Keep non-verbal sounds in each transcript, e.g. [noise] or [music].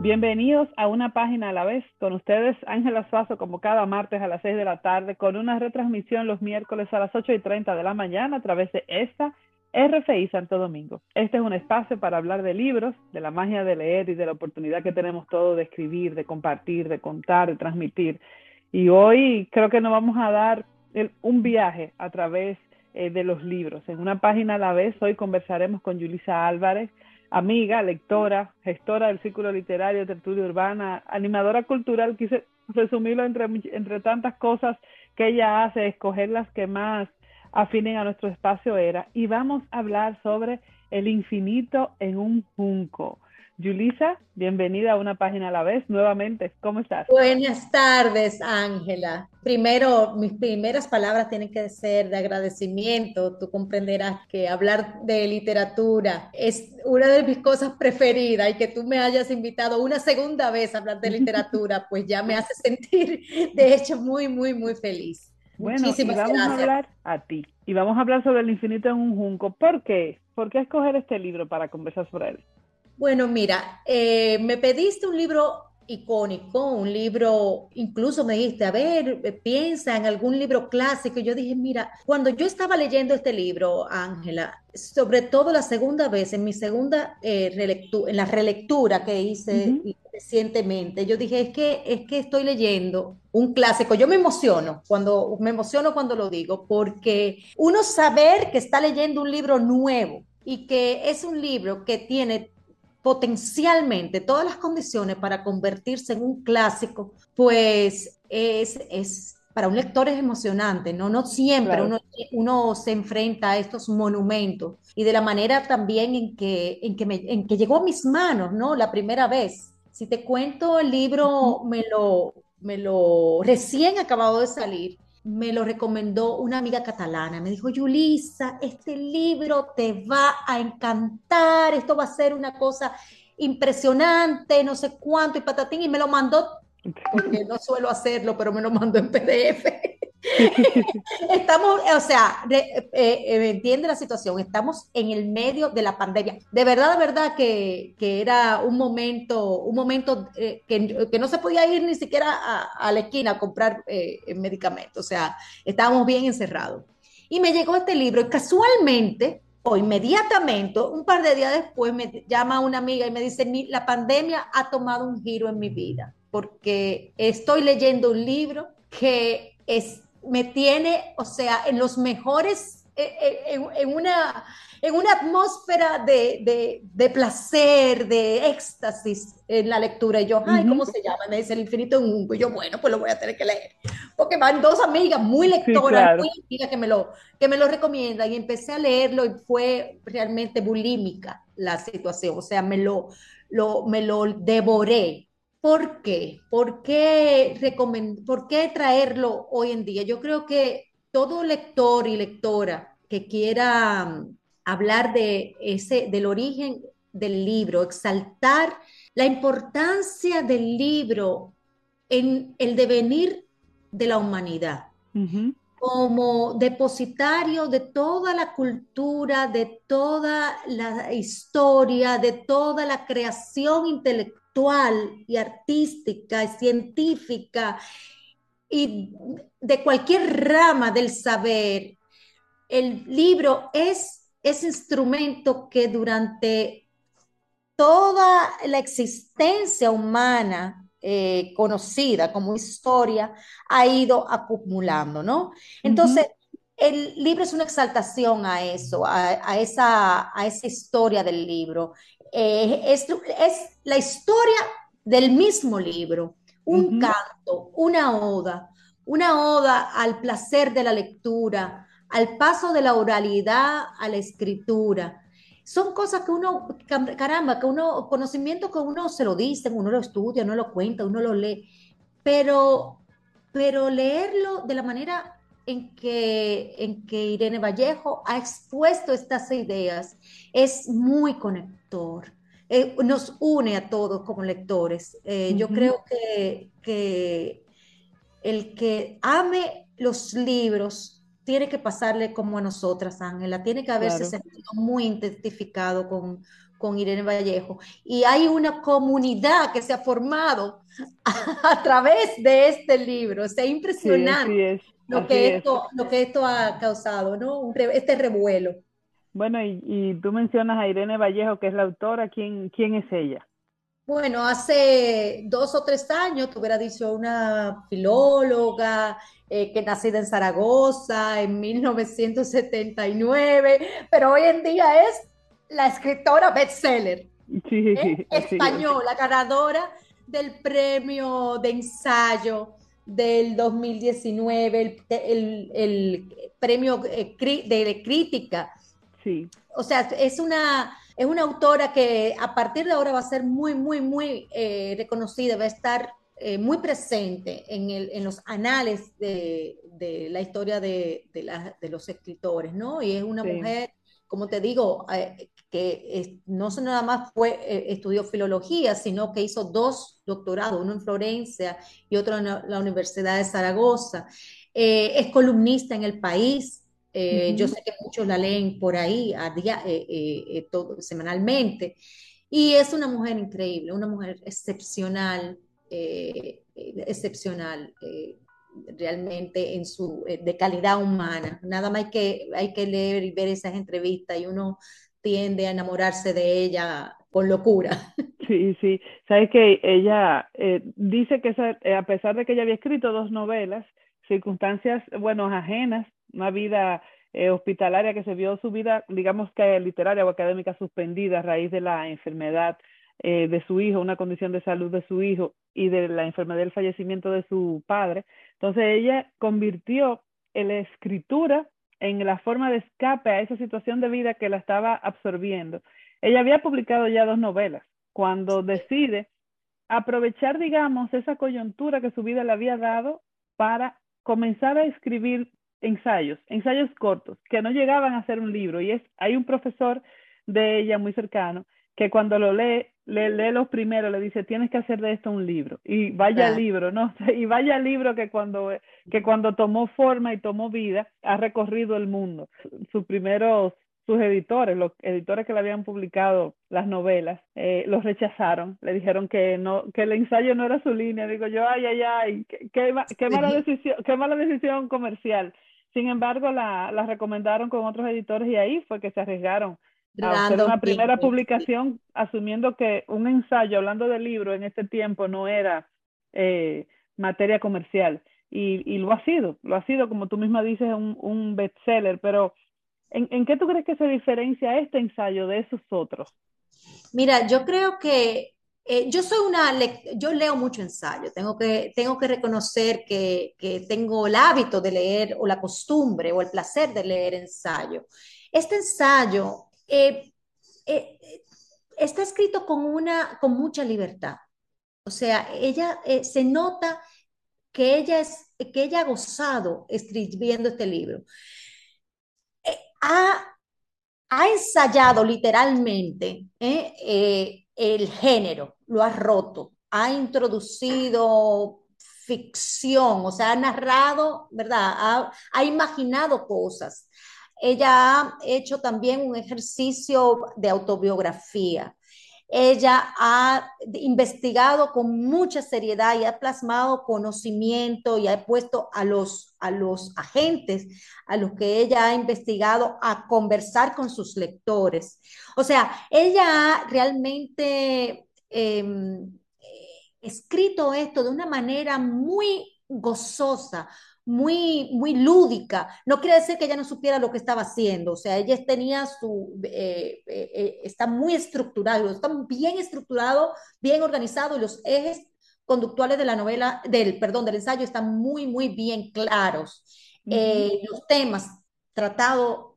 Bienvenidos a una página a la vez. Con ustedes, Ángela Suazo, como cada martes a las 6 de la tarde, con una retransmisión los miércoles a las 8 y 30 de la mañana a través de esta RFI Santo Domingo. Este es un espacio para hablar de libros, de la magia de leer y de la oportunidad que tenemos todos de escribir, de compartir, de contar, de transmitir. Y hoy creo que nos vamos a dar un viaje a través eh, de los libros. En una página a la vez, hoy conversaremos con Yulisa Álvarez amiga, lectora, gestora del Círculo Literario, Tertulia Urbana, animadora cultural, quise resumirlo entre, entre tantas cosas que ella hace, escoger las que más afinen a nuestro espacio era, y vamos a hablar sobre el infinito en un junco. Yulisa, bienvenida a una página a la vez nuevamente. ¿Cómo estás? Buenas tardes, Ángela. Primero, mis primeras palabras tienen que ser de agradecimiento. Tú comprenderás que hablar de literatura es una de mis cosas preferidas y que tú me hayas invitado una segunda vez a hablar de literatura, pues ya me hace sentir, de hecho, muy, muy, muy feliz. Bueno, y vamos a hablar a ti. Y vamos a hablar sobre el infinito en un junco. ¿Por qué? ¿Por qué escoger este libro para conversar sobre él? Bueno, mira, eh, me pediste un libro icónico, un libro, incluso me dijiste, a ver, eh, piensa en algún libro clásico. Yo dije, mira, cuando yo estaba leyendo este libro, Ángela, sobre todo la segunda vez, en mi segunda eh, relectura, en la relectura que hice recientemente, yo dije, es que, es que estoy leyendo un clásico. Yo me emociono cuando, me emociono cuando lo digo, porque uno saber que está leyendo un libro nuevo y que es un libro que tiene potencialmente todas las condiciones para convertirse en un clásico, pues es, es para un lector es emocionante, ¿no? No siempre uno, uno, se enfrenta a estos monumentos y de la manera también en que, en, que me, en que llegó a mis manos, ¿no? La primera vez. Si te cuento, el libro me lo, me lo recién acabado de salir me lo recomendó una amiga catalana. Me dijo, Yulisa, este libro te va a encantar, esto va a ser una cosa impresionante, no sé cuánto, y patatín, y me lo mandó, porque no suelo hacerlo, pero me lo mandó en PDF. [laughs] [laughs] estamos, o sea, eh, eh, entiende la situación, estamos en el medio de la pandemia. De verdad, de verdad que, que era un momento, un momento eh, que, que, no se podía ir ni siquiera a, a la esquina a comprar medicamentos, o sea, estábamos bien encerrados. Y me llegó este libro y casualmente, o inmediatamente, un par de días después, me llama una amiga y me dice, la pandemia ha tomado un giro en mi vida, porque estoy leyendo un libro que es me tiene, o sea, en los mejores, eh, eh, en, una, en una atmósfera de, placer, de éxtasis en la lectura. Y yo, ay, ¿cómo se llama? Me dice El infinito en un... Y yo, bueno, pues lo voy a tener que leer. Porque van dos amigas muy lectoras, muy amigas que me, lo, que me lo recomiendan. Y empecé a leerlo y fue realmente bulímica la situación. O sea, me lo, lo, me lo devoré ¿Por qué? ¿Por qué, ¿Por qué traerlo hoy en día? Yo creo que todo lector y lectora que quiera mm, hablar de ese, del origen del libro, exaltar la importancia del libro en el devenir de la humanidad, como depositario de toda la cultura, de toda la historia, de toda la creación intelectual y artística y científica y de cualquier rama del saber, el libro es ese instrumento que durante toda la existencia humana eh, conocida como historia ha ido acumulando, ¿no? Entonces, el libro es una exaltación a eso, a, esa, a esa historia del libro. Eh, es, la historia del mismo libro, un canto, una oda, una oda al placer de la lectura, al paso de la oralidad a la escritura. Son cosas que uno, caramba, que uno, conocimiento que uno se lo dice, uno lo estudia, uno lo cuenta, uno lo lee, pero, pero leerlo de la manera en que, en que Irene Vallejo ha expuesto estas ideas es muy conector. Eh, nos une a todos como lectores. Eh, yo creo que, que el que ame los libros tiene que pasarle como a nosotras, Ángela, tiene que haberse sentido muy identificado con, con Irene Vallejo. Y hay una comunidad que se ha formado [laughs] a, través de este libro. es impresionante lo, que esto, lo que esto ha causado, ¿no? este revuelo. Bueno, y, tú mencionas a Irene Vallejo, que es la autora. ¿Quién, quién es ella? Bueno, hace dos o tres años, te hubiera dicho una filóloga eh, que nacida en Zaragoza en 1979, pero hoy en día es la escritora bestseller sí, ¿eh? española, ganadora del premio de ensayo del 2019, el, el, premio eh, de crítica. Sí. O sea, es una es una autora que a partir de ahora va a ser muy, muy, muy eh, reconocida, va a estar eh, muy presente en, el, en, los anales de, de la historia de, de, los escritores, ¿no? Y es una mujer, como te digo, eh, que no nada más fue, estudió filología, sino que hizo dos doctorados, uno en Florencia y otro en la Universidad de Zaragoza. es columnista en el país, eh, yo sé que muchos la leen por ahí a día, eh, eh, todo, semanalmente. Y es una mujer increíble, una mujer excepcional, excepcional realmente en su, de calidad humana. Nada más hay que, hay que leer y ver esas entrevistas y uno tiende a enamorarse de ella con locura. [laughs] Sí, sí. Sabes que ella dice que a pesar de que ella había escrito dos novelas, circunstancias, bueno, ajenas una vida eh, hospitalaria que se vio su vida, digamos que literaria o académica suspendida a raíz de la enfermedad eh, de su hijo, una condición de salud de su hijo y de la enfermedad del fallecimiento de su padre. Entonces ella convirtió la escritura en la forma de escape a esa situación de vida que la estaba absorbiendo. Ella había publicado ya dos novelas cuando decide aprovechar, digamos, esa coyuntura que su vida le había dado para comenzar a escribir ensayos, ensayos cortos, que no llegaban a ser un libro. Y es, hay un profesor de ella muy cercano que cuando lo lee, le lee los primeros, le dice, tienes que hacer de esto un libro. Y vaya libro, ¿no? [laughs] Y vaya libro que cuando, que cuando tomó forma y tomó vida, ha recorrido el mundo. Sus primeros sus editores, los editores que le habían publicado las novelas, eh, los rechazaron, le dijeron que no, que el ensayo no era su línea. Digo yo, ay, ay, ay, qué, qué, mala decisión, qué mala decisión comercial. Sin embargo, la, la recomendaron con otros editores y ahí fue que se arriesgaron a hacer una primera publicación asumiendo que un ensayo hablando del libro en ese tiempo no era eh, materia comercial. Y, y, lo ha sido, lo ha sido, como tú misma dices, un, un bestseller, pero ¿en, ¿en qué tú crees que se diferencia este ensayo de esos otros? Mira, yo creo que eh, yo soy una, yo leo mucho ensayo, tengo que, tengo que reconocer que, tengo el hábito de leer o la costumbre o el placer de leer ensayo. Este ensayo eh, eh, está escrito con, una, con mucha libertad. O sea, ella se nota que ella, es, que ella ha gozado escribiendo este libro. Ha, ha, ensayado literalmente el género, lo ha roto, ha introducido ficción, o sea, ha narrado, ¿verdad? Ha, imaginado cosas. Ella ha hecho también un ejercicio de autobiografía. Ella ha investigado con mucha seriedad y ha plasmado conocimiento y ha puesto a los, a los agentes a los que ella ha investigado a conversar con sus lectores. O sea, ella ha realmente em, escrito esto de una manera muy gozosa, muy, muy lúdica. No quiere decir que ella no supiera lo que estaba haciendo, o sea, ella tenía su, eh, eh, eh, está muy estructurado, está bien estructurado, bien organizado y los ejes conductuales de la novela, del, perdón, del ensayo están muy, muy bien claros. los temas tratados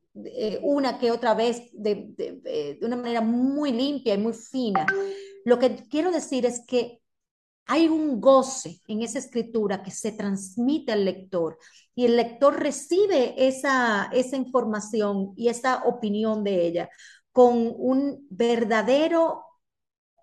una que otra vez de, de, de una manera muy limpia y muy fina. Lo que quiero decir es que hay un goce en esa escritura que se transmite al lector y el lector recibe esa, esa información y esa opinión de ella con un verdadero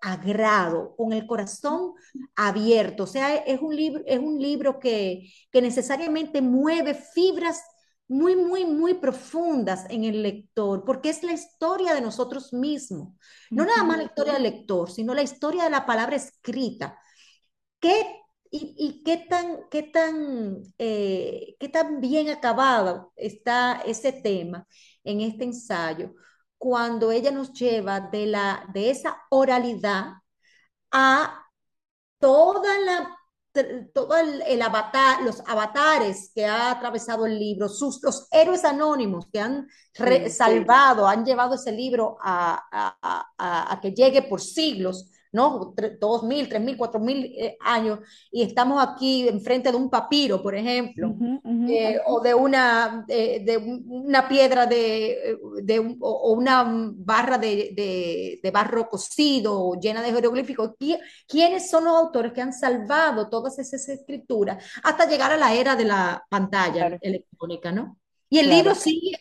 agrado, con el corazón abierto. O sea, es un libro, es un libro que, que necesariamente mueve fibras muy, muy, muy profundas en el lector, porque es la historia de nosotros mismos. No nada más la historia del lector, sino la historia de la palabra escrita. ¿Qué y, qué tan, qué tan, eh, qué tan bien acabado está ese tema en este ensayo cuando ella nos lleva de, la, de esa oralidad a toda la todo el, avatar, los avatares que ha atravesado el libro, sus, los héroes anónimos que han salvado, han llevado ese libro a, a, que llegue por siglos ¿no? Dos mil, tres mil, cuatro mil eh, años y estamos aquí enfrente de un papiro, por ejemplo, eh, o de una, de una piedra de, de o una barra de, de, barro cocido llena de jeroglíficos. ¿Quiénes son los autores que han salvado todas esas escrituras hasta llegar a la era de la pantalla electrónica, ¿no? Y el libro sigue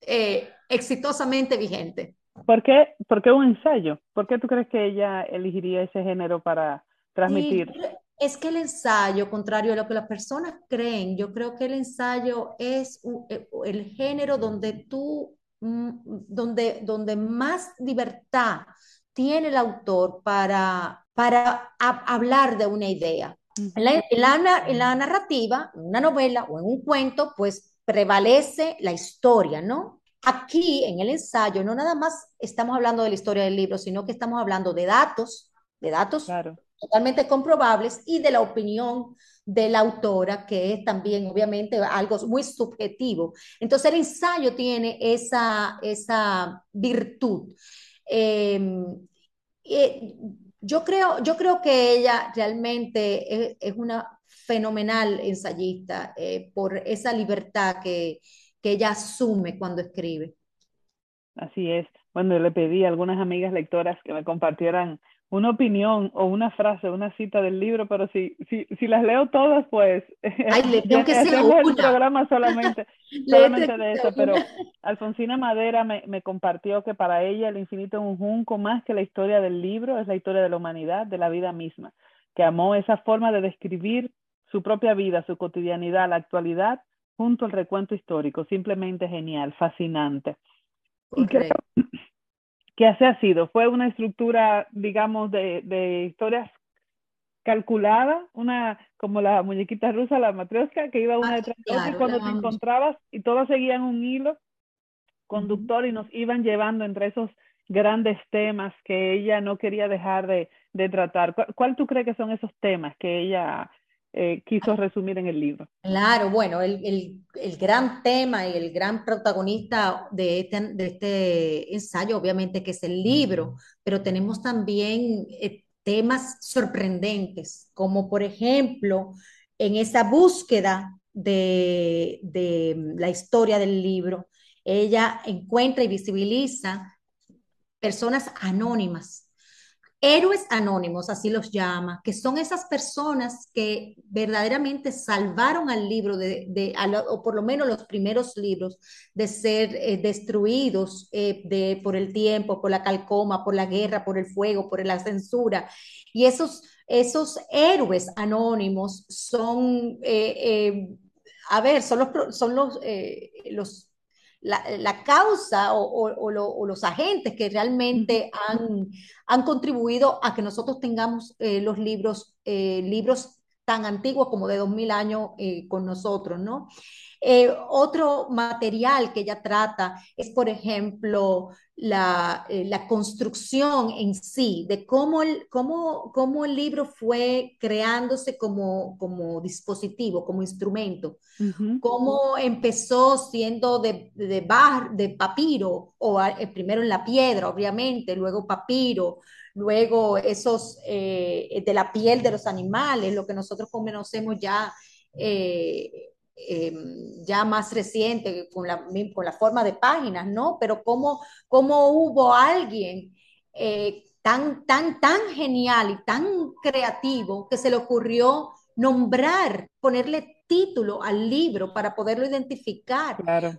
eh, exitosamente vigente. ¿Por qué, un ensayo? ¿Por qué tú crees que ella elegiría ese género para transmitir? es que el ensayo, contrario a lo que las personas creen, yo creo que el ensayo es eh, el género donde tú, mm, donde, donde más libertad tiene el autor para, para hablar de una idea. en, la, en la narrativa, en una novela o en un cuento, pues prevalece la historia, ¿no? Aquí en el ensayo no nada más estamos hablando de la historia del libro, sino que estamos hablando de datos, de datos totalmente comprobables y de la opinión de la autora, que es también obviamente algo muy subjetivo. Entonces el ensayo tiene esa, esa virtud. Em, eh, yo, creo, yo creo que ella realmente es, una fenomenal ensayista eh, por esa libertad que, que ella asume cuando escribe. Así es. Bueno, le pedí a algunas amigas lectoras que me compartieran una opinión o una frase, una cita del libro, pero si, si, si las leo todas, pues Ay, le tengo que [laughs] ser el programa solamente, [laughs] solamente de eso, pero Alfonsina Madera me, me, compartió que para ella el infinito es un junco más que la historia del libro, es la historia de la humanidad, de la vida misma, que amó esa forma de describir su propia vida, su cotidianidad, la actualidad, junto al recuento histórico, simplemente genial, fascinante. Y creo que así ha sido. Fue una estructura, digamos, de, de historias calculada, una como la muñequita rusa, la matrioska, que iba una ah, detrás de otra y cuando te encontrabas y todas seguían un hilo conductor y nos iban llevando entre esos grandes temas que ella no quería dejar de, de tratar. ¿Cuál, ¿Cuál, tú crees que son esos temas que ella eh, quiso resumir en el libro. Claro, bueno, el, gran tema y el gran protagonista de este, de este ensayo, obviamente, que es el libro, pero tenemos también eh, temas sorprendentes, como por ejemplo, en esa búsqueda de, de la historia del libro, ella encuentra y visibiliza personas anónimas héroes anónimos, así los llama, que son esas personas que verdaderamente salvaron al libro, de, o por lo menos los primeros libros, de ser eh, destruidos eh, de, por el tiempo, por la calcoma, por la guerra, por el fuego, por la censura. Y esos, esos héroes anónimos son, eh, a ver, son los, son los, los la, causa o, los agentes que realmente han, han, contribuido a que nosotros tengamos eh, los libros, eh, libros tan antiguos como de 2000 años eh, con nosotros, ¿no? Eh, otro material que ella trata es, por ejemplo, la, eh, la construcción en sí, de cómo el, cómo, cómo el libro fue creándose como, como dispositivo, como instrumento, cómo empezó siendo de, de, bar, de papiro, o primero en la piedra, obviamente, luego papiro, luego esos de la piel de los animales, lo que nosotros conocemos ya eh, Em, ya más reciente, con la, con la forma de páginas, ¿no? Pero cómo, cómo hubo alguien eh, tan, tan, tan genial y tan creativo que se le ocurrió nombrar, ponerle título al libro para poderlo identificar. Claro.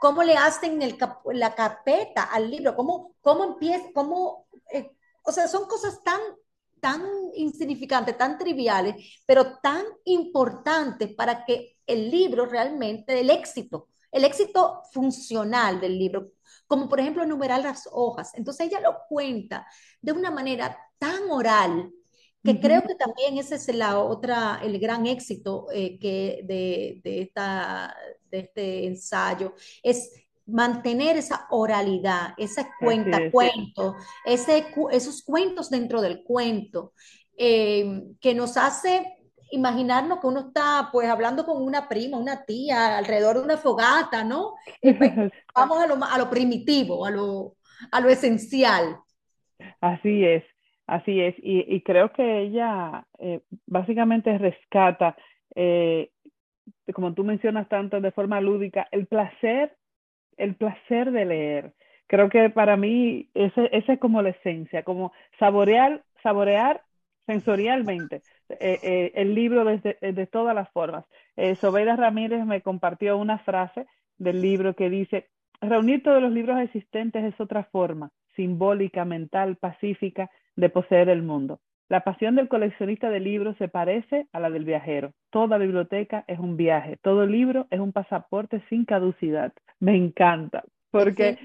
¿Cómo, le hacen el la carpeta al libro? ¿Cómo, cómo empieza? Cómo, eh, o sea, son cosas tan, tan insignificantes, tan triviales, pero tan importantes para que el libro realmente, el éxito, el éxito funcional del libro, como por ejemplo enumerar las hojas. Entonces ella lo cuenta de una manera tan oral que creo que también ese es la otra, el gran éxito eh, que de, de, esta, de este ensayo, es mantener esa oralidad, ese cuenta-cuento, ese, esos cuentos dentro del cuento, eh, que nos hace imaginarnos que uno está pues hablando con una prima, una tía, alrededor de una fogata, ¿no? Pues, [laughs] vamos a lo, a lo primitivo, a lo, a lo esencial. Así es, así es. Y, creo que ella eh, básicamente rescata, eh, como tú mencionas tanto de forma lúdica, el placer, el placer de leer. Creo que para mí esa es como la esencia, como saborear, saborear sensorialmente eh, eh, el libro desde, eh, de todas las formas. Sobeida Ramírez me compartió una frase del libro que dice, reunir todos los libros existentes es otra forma simbólica, mental, pacífica de poseer el mundo. La pasión del coleccionista de libros se parece a la del viajero. Toda biblioteca es un viaje, todo libro es un pasaporte sin caducidad. Me encanta, porque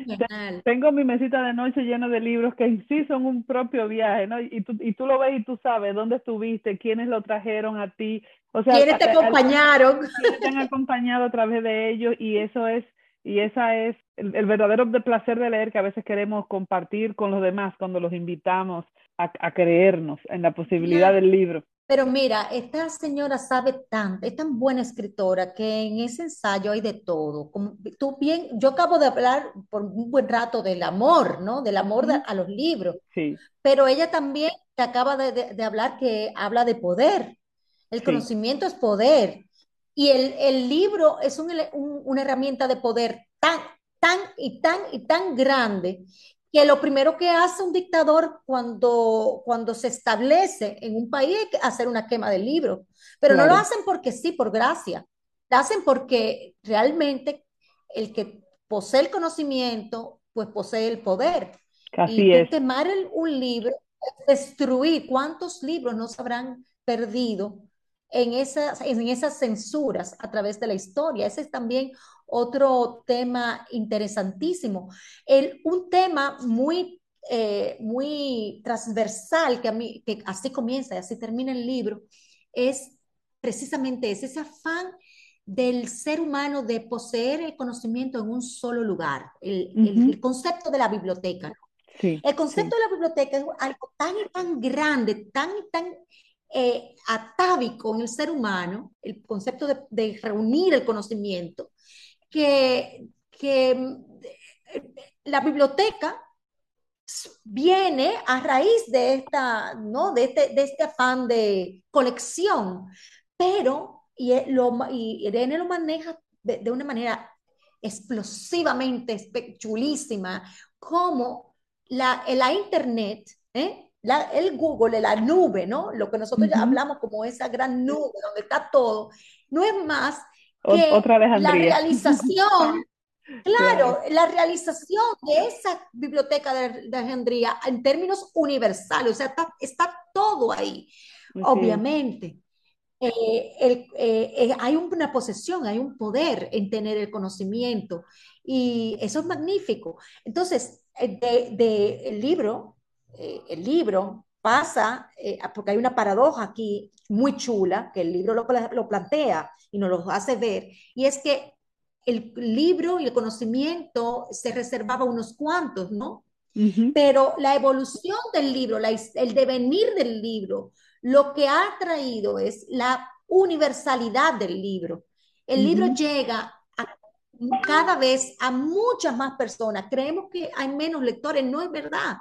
tengo mi mesita de noche llena de libros que en sí son un propio viaje, ¿no? Y tú, y tú lo ves y tú sabes dónde estuviste, quiénes lo trajeron a ti, o sea, quiénes te acompañaron, quiénes te han acompañado a través de ellos y eso es y esa es el, verdadero placer de leer que a veces queremos compartir con los demás cuando los invitamos a, a creernos en la posibilidad del libro. Pero mira, esta señora sabe tanto, es tan buena escritora que en ese ensayo hay de todo. Como tú bien, yo acabo de hablar por un buen rato del amor, ¿no? Del amor a los libros. Sí. Pero ella también te acaba de, hablar que habla de poder. El conocimiento es poder. Y el, libro es una herramienta de poder tan, tan y tan y tan grande que lo primero que hace un dictador cuando, cuando se establece en un país es hacer una quema de libros, pero no lo hacen porque sí, por gracia, lo hacen porque realmente el que posee el conocimiento, pues posee el poder. Así y es. quemar un libro, destruir, ¿cuántos libros no se habrán perdido en esas, en esas censuras a través de la historia? Ese es también otro tema interesantísimo. El, un tema muy, eh, muy transversal, que, a mí, que así comienza y así termina el libro, es precisamente ese, ese afán del ser humano de poseer el conocimiento en un solo lugar, el, el, concepto de la biblioteca. el concepto de la biblioteca es algo tan y tan grande, tan y tan eh, atávico en el ser humano, el concepto de, de, reunir el conocimiento, que, la biblioteca viene a raíz de, esta, ¿no? de, este, de este afán de colección, pero y, lo, y Irene lo maneja de, una manera explosivamente chulísima, como la, la Internet, ¿eh? La, el Google, la nube, ¿no? Lo que nosotros ya hablamos como esa gran nube donde está todo, no es más otra vez la realización, [laughs] claro, la realización de esa biblioteca de, de Alejandría en términos universales, o sea, está, todo ahí, obviamente. Eh, eh, eh, hay una posesión, hay un poder en tener el conocimiento y eso es magnífico. Entonces, del de, el libro, el libro pasa, porque hay una paradoja aquí muy chula, que el libro lo, lo plantea y nos lo hace ver, y es que el libro y el conocimiento se reservaba a unos cuantos, ¿no? Pero la evolución del libro, el devenir del libro, lo que ha traído es la universalidad del libro. El libro llega a, cada vez a muchas más personas. Creemos que hay menos lectores, no es verdad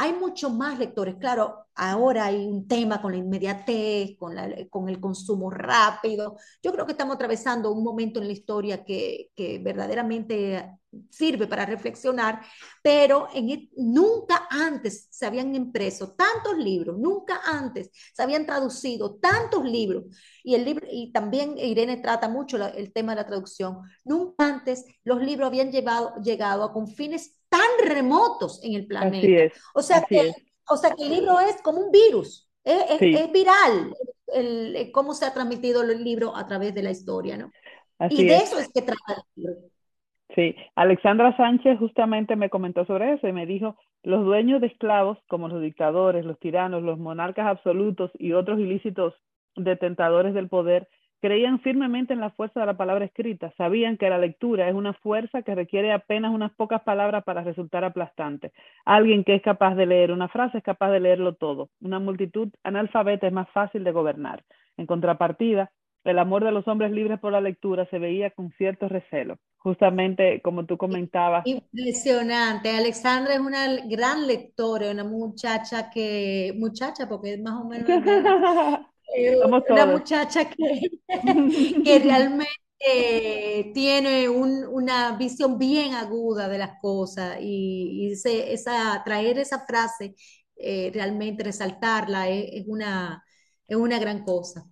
hay muchos más lectores. Claro, ahora hay un tema con la inmediatez, con, la, con el consumo rápido. Yo creo que estamos atravesando un momento en la historia que, que verdaderamente sirve para reflexionar, pero en, e, nunca antes se habían impreso tantos libros, nunca antes se habían traducido tantos libros. Y, el libro, y también Irene trata mucho el tema de la traducción. Nunca antes los libros habían llevado, llegado a confines tan remotos en el planeta. o, sea que, o sea que el libro es como un virus, es, es, viral el, cómo se ha transmitido el libro a través de la historia, ¿no? y de eso es que trata el libro. Sí, Alexandra Sánchez justamente me comentó sobre eso y me dijo, los dueños de esclavos, como los dictadores, los tiranos, los monarcas absolutos y otros ilícitos detentadores del poder, creían firmemente en la fuerza de la palabra escrita, sabían que la lectura es una fuerza que requiere apenas unas pocas palabras para resultar aplastante. Alguien que es capaz de leer una frase es capaz de leerlo todo. Una multitud analfabeta es más fácil de gobernar. En contrapartida, el amor de los hombres libres por la lectura se veía con cierto recelo. Justamente como tú comentabas. Impresionante. Alexandra es una gran lectora, una muchacha que, muchacha, porque es más o menos [laughs] eh, una muchacha que, [laughs] que realmente tiene una visión bien aguda de las cosas y, esa, traer esa frase, eh, realmente resaltarla es, una, es una gran cosa.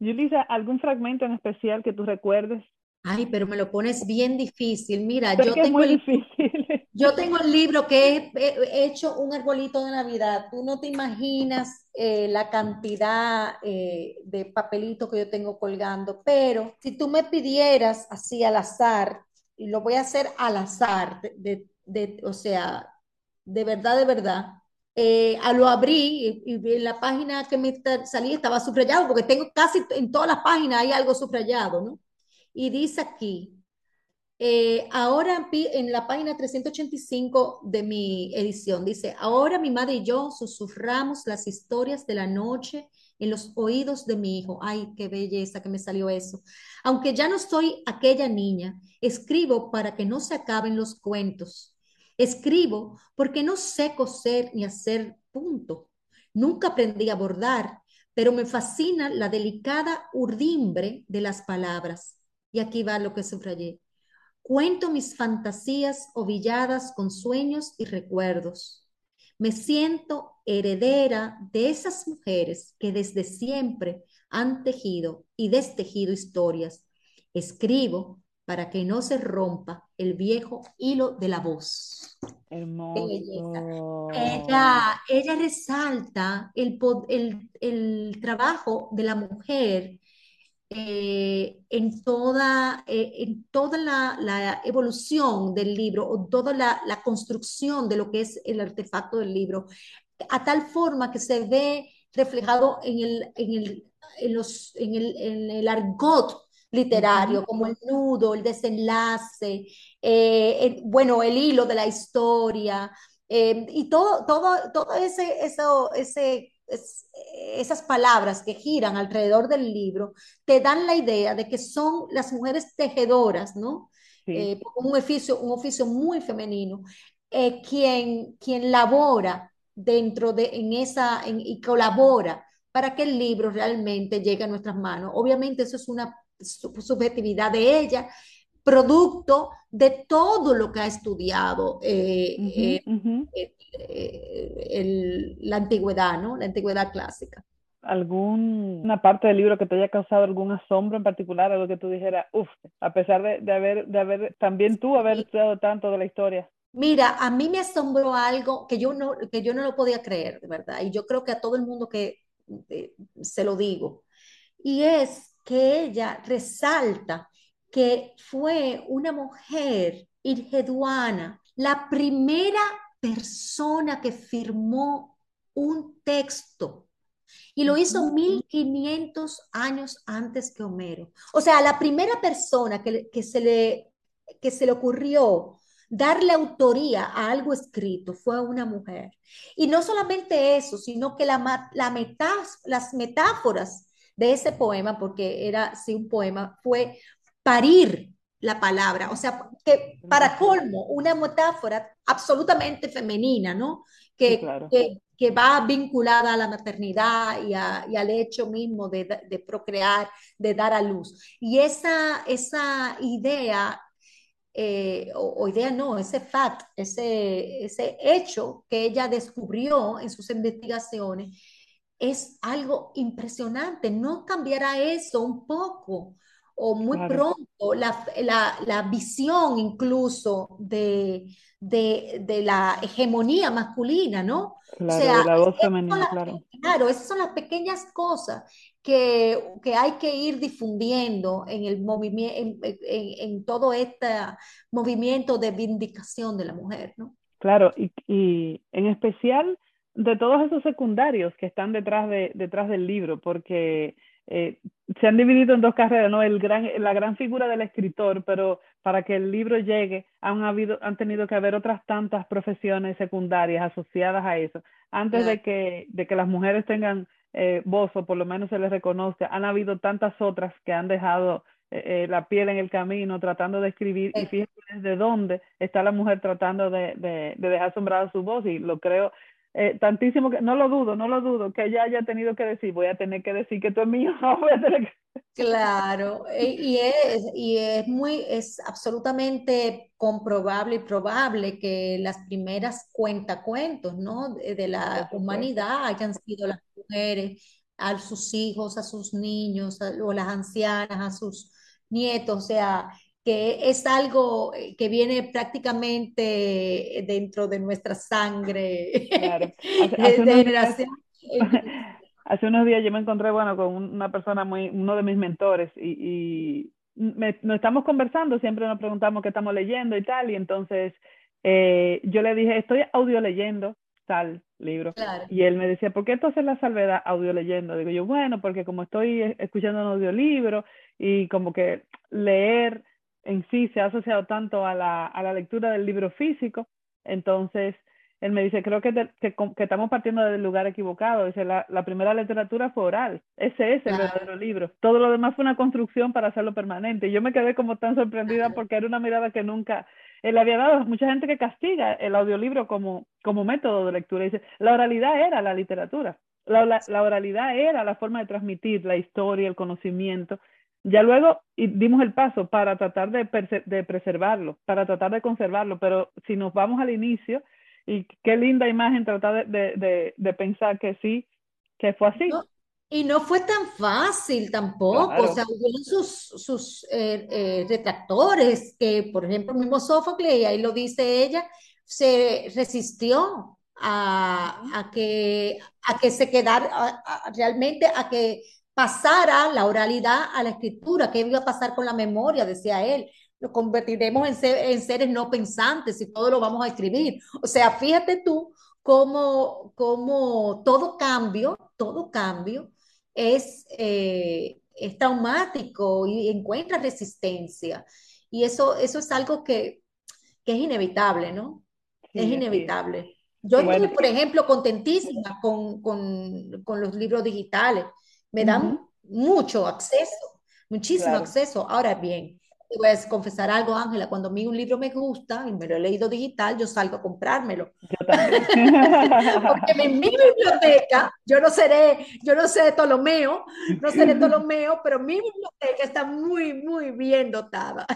Yulisa, ¿algún fragmento en especial que tú recuerdes? Ay, pero me lo pones bien difícil. Mira, yo tengo, el, [laughs] yo tengo el libro que he, hecho un arbolito de Navidad. Tú no te imaginas eh, la cantidad eh, de papelito que yo tengo colgando, pero si tú me pidieras así al azar, y lo voy a hacer al azar, de, o sea, de verdad, de verdad, eh, lo abrí y, en la página que me salía estaba subrayado, porque tengo casi en todas las páginas hay algo subrayado, ¿no? Y dice aquí, eh, ahora en la página 385 de mi edición, dice, ahora mi madre y yo susurramos las historias de la noche en los oídos de mi hijo. Ay, qué belleza que me salió eso. Aunque ya no soy aquella niña, escribo para que no se acaben los cuentos Escribo porque no sé coser ni hacer punto. Nunca aprendí a bordar, pero me fascina la delicada urdimbre de las palabras. Y aquí va lo que subrayé. Cuento mis fantasías ovilladas con sueños y recuerdos. Me siento heredera de esas mujeres que desde siempre han tejido y destejido historias. Escribo para que no se rompa el viejo hilo de la voz. Hermoso. Ella, ella resalta el, el, trabajo de la mujer eh, en toda, eh, en toda la, evolución del libro o toda la, construcción de lo que es el artefacto del libro, a tal forma que se ve reflejado en el, en el, en los, en el, en el argot literario, como el nudo, el desenlace, eh, bueno, el hilo de la historia, eh, y todo, todo, todo ese, eso, ese, esas palabras que giran alrededor del libro te dan la idea de que son las mujeres tejedoras, ¿no? Eh, un, oficio, un oficio muy femenino, quien, quien labora dentro de, en esa, y colabora para que el libro realmente llegue a nuestras manos. Obviamente eso es una subjetividad de ella, producto de todo lo que ha estudiado eh, eh, eh, la antigüedad, ¿no? La antigüedad clásica. ¿Alguna parte del libro que te haya causado algún asombro en particular, algo que tú dijeras, uff, a pesar de, haber, de haber, también tú haber estudiado tanto de la historia? Mira, a mí me asombró algo que yo no, que yo no lo podía creer, de verdad, y yo creo que a todo el mundo que se lo digo, y es que ella resalta que fue una mujer irgeduana, la primera persona que firmó un texto y lo hizo 1500 años antes que Homero. O sea, la primera persona que, se, le, que se le ocurrió darle autoría a algo escrito fue una mujer. Y no solamente eso, sino que la, la las metáforas de ese poema, porque era sí un poema, fue parir la palabra, o sea, que para colmo, una metáfora absolutamente femenina, ¿no? Que, que, va vinculada a la maternidad y, al hecho mismo de, procrear, de dar a luz. Y esa, esa idea eh, o, idea no, ese fact, ese, ese hecho que ella descubrió en sus investigaciones, es algo impresionante. ¿No cambiará eso un poco o muy pronto la, visión incluso de, de, la hegemonía masculina, ¿no? Claro, la voz femenina, claro. Claro, esas son las pequeñas cosas que, hay que ir difundiendo en, el movimiento, en, todo este movimiento de vindicación de la mujer, ¿no? Claro, y, y en especial de todos esos secundarios que están detrás, de, detrás del libro, porque eh, se han dividido en dos carreras, ¿no? El gran, la gran figura del escritor, pero para que el libro llegue han, habido, han tenido que haber otras tantas profesiones secundarias asociadas a eso. Antes de, que, de que las mujeres tengan eh, voz o por lo menos se les reconozca, han habido tantas otras que han dejado eh, la piel en el camino tratando de escribir y fíjense desde dónde está la mujer tratando de, de, de dejar asombrada su voz y lo creo eh, tantísimo que no lo dudo, no lo dudo, que ella haya tenido que decir, voy a tener que decir que tú es mío, [laughs] Claro, e, y es, y es muy, es absolutamente comprobable y probable que las primeras cuentacuentos, ¿no? De, la humanidad hayan sido las mujeres, a sus hijos, a sus niños, o las ancianas, a sus nietos, o sea, que es algo eh, que viene prácticamente dentro de nuestra sangre claro. [laughs] hace, de generación. [laughs] hace unos días yo me encontré, bueno, con una persona muy, uno de mis mentores y, nos estamos conversando, siempre nos preguntamos qué estamos leyendo y tal, y entonces eh, yo le dije, estoy audio leyendo tal libro. Y él me decía, ¿por qué entonces la salvedad audio leyendo? Digo yo, bueno, porque como estoy escuchando un audiolibro y como que leer en sí se ha asociado tanto a la, a la lectura del libro físico, entonces él me dice, creo que, que, estamos partiendo del lugar equivocado. Dice, la, la, primera literatura fue oral. Ese es el verdadero libro. Todo lo demás fue una construcción para hacerlo permanente. Y yo me quedé como tan sorprendida porque era una mirada que nunca él había dado. Mucha gente que castiga el audiolibro como, como método de lectura. dice, la oralidad era la literatura. La, la, la oralidad era la forma de transmitir la historia, el conocimiento. Ya luego dimos el paso para tratar de, de, preservarlo, para tratar de conservarlo, pero si nos vamos al inicio, y qué linda imagen tratar de, de pensar que sí, que fue así. y no fue tan fácil tampoco, o sea, hubo sus, sus eh, eh, retractores, que por ejemplo el mismo Sófocles, y ahí lo dice ella, se resistió a, a que, a que se quedara, realmente a que pasara la oralidad a la escritura. ¿Qué iba a pasar con la memoria? Decía él. Lo convertiremos en, seres no pensantes y todo lo vamos a escribir. O sea, fíjate tú cómo, cómo todo cambio, todo cambio es, eh, es traumático y encuentra resistencia. Y eso, eso es algo que, es inevitable, ¿no? es inevitable. Yo estoy, por ejemplo, contentísima con, con, los libros digitales me dan mucho acceso, muchísimo acceso. Ahora bien, te voy a confesar algo, Ángela, cuando a mí un libro me gusta y me lo he leído digital, yo salgo a comprármelo. Yo también. [laughs] Porque en mi biblioteca, yo no seré, yo no sé de Ptolomeo, no de Ptolomeo, pero mi biblioteca está muy, muy bien dotada.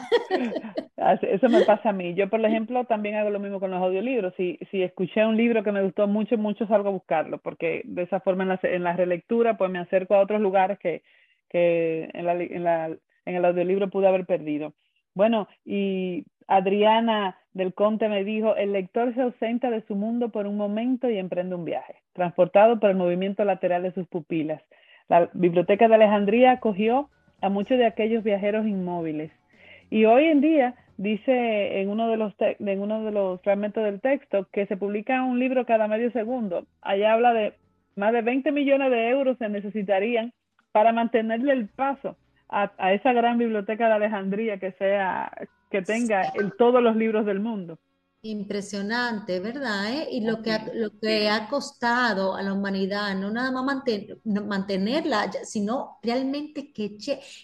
Eso me pasa a mí. Yo, por ejemplo, también hago lo mismo con los audiolibros. Si, si escuché un libro que me gustó mucho, mucho salgo a buscarlo, porque de esa forma en la, en la relectura, pues me acerco a otros lugares que, que en la, en la en el audiolibro pude haber perdido. Bueno, y Adriana del Conte me dijo, el lector se ausenta de su mundo por un momento y emprende un viaje, transportado por el movimiento lateral de sus pupilas. La Biblioteca de Alejandría acogió a muchos de aquellos viajeros inmóviles. Y hoy en día dice en uno de los en uno de los fragmentos del texto que se publica un libro cada medio segundo. Allá habla de más de 20 millones de euros se necesitarían para mantenerle el paso a, esa gran biblioteca de Alejandría que sea, que tenga todos los libros del mundo. Impresionante, ¿verdad? Eh? Y lo que, ha, lo que ha costado a la humanidad, no nada más mantenerla, sino realmente que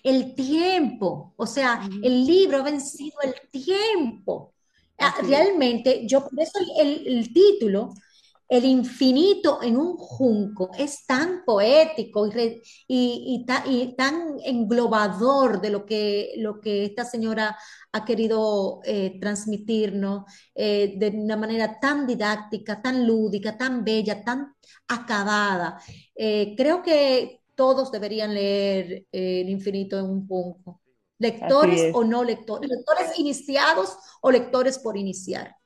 el tiempo, o sea, el libro ha vencido el tiempo. Ah, realmente, yo por eso el, el título el infinito en un junco es tan poético y, y, y, tan englobador de lo que, lo que esta señora ha querido eh, transmitirnos eh, de una manera tan didáctica, tan lúdica, tan bella, tan acabada. Eh, creo que todos deberían leer El infinito en un junco. Lectores o no lectores, lectores iniciados o lectores por iniciar.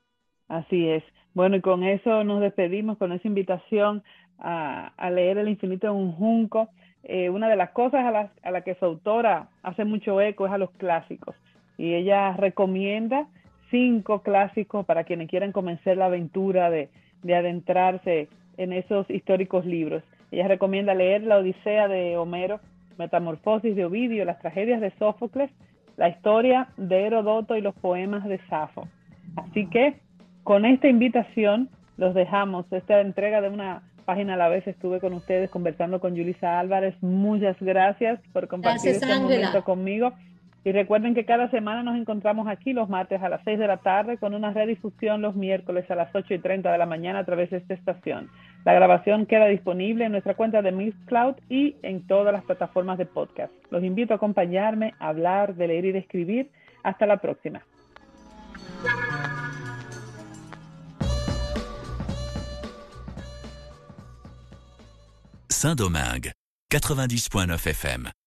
Así es. Bueno, y con eso nos despedimos, con esa invitación a, leer El infinito en un junco. Eh, una de las cosas a las a la que su autora hace mucho eco es a los clásicos. Y ella recomienda cinco clásicos para quienes quieran comenzar la aventura de, de adentrarse en esos históricos libros. Ella recomienda leer La Odisea de Homero, Metamorfosis de Ovidio, las tragedias de Sófocles, la historia de Herodoto y los poemas de Safo. Así que con esta invitación los dejamos. Esta entrega de una página a la vez estuve con ustedes conversando con Julisa Álvarez. Muchas gracias por compartir este momento conmigo. Y recuerden que cada semana nos encontramos aquí los martes a las 6 de la tarde con una redifusión los miércoles a las 8 y 30 de la mañana a través de esta estación. La grabación queda disponible en nuestra cuenta de Mixcloud y en todas las plataformas de podcast. Los invito a acompañarme, a hablar, de leer y de escribir. Hasta la próxima. Saint-Domingue, 90.9 FM.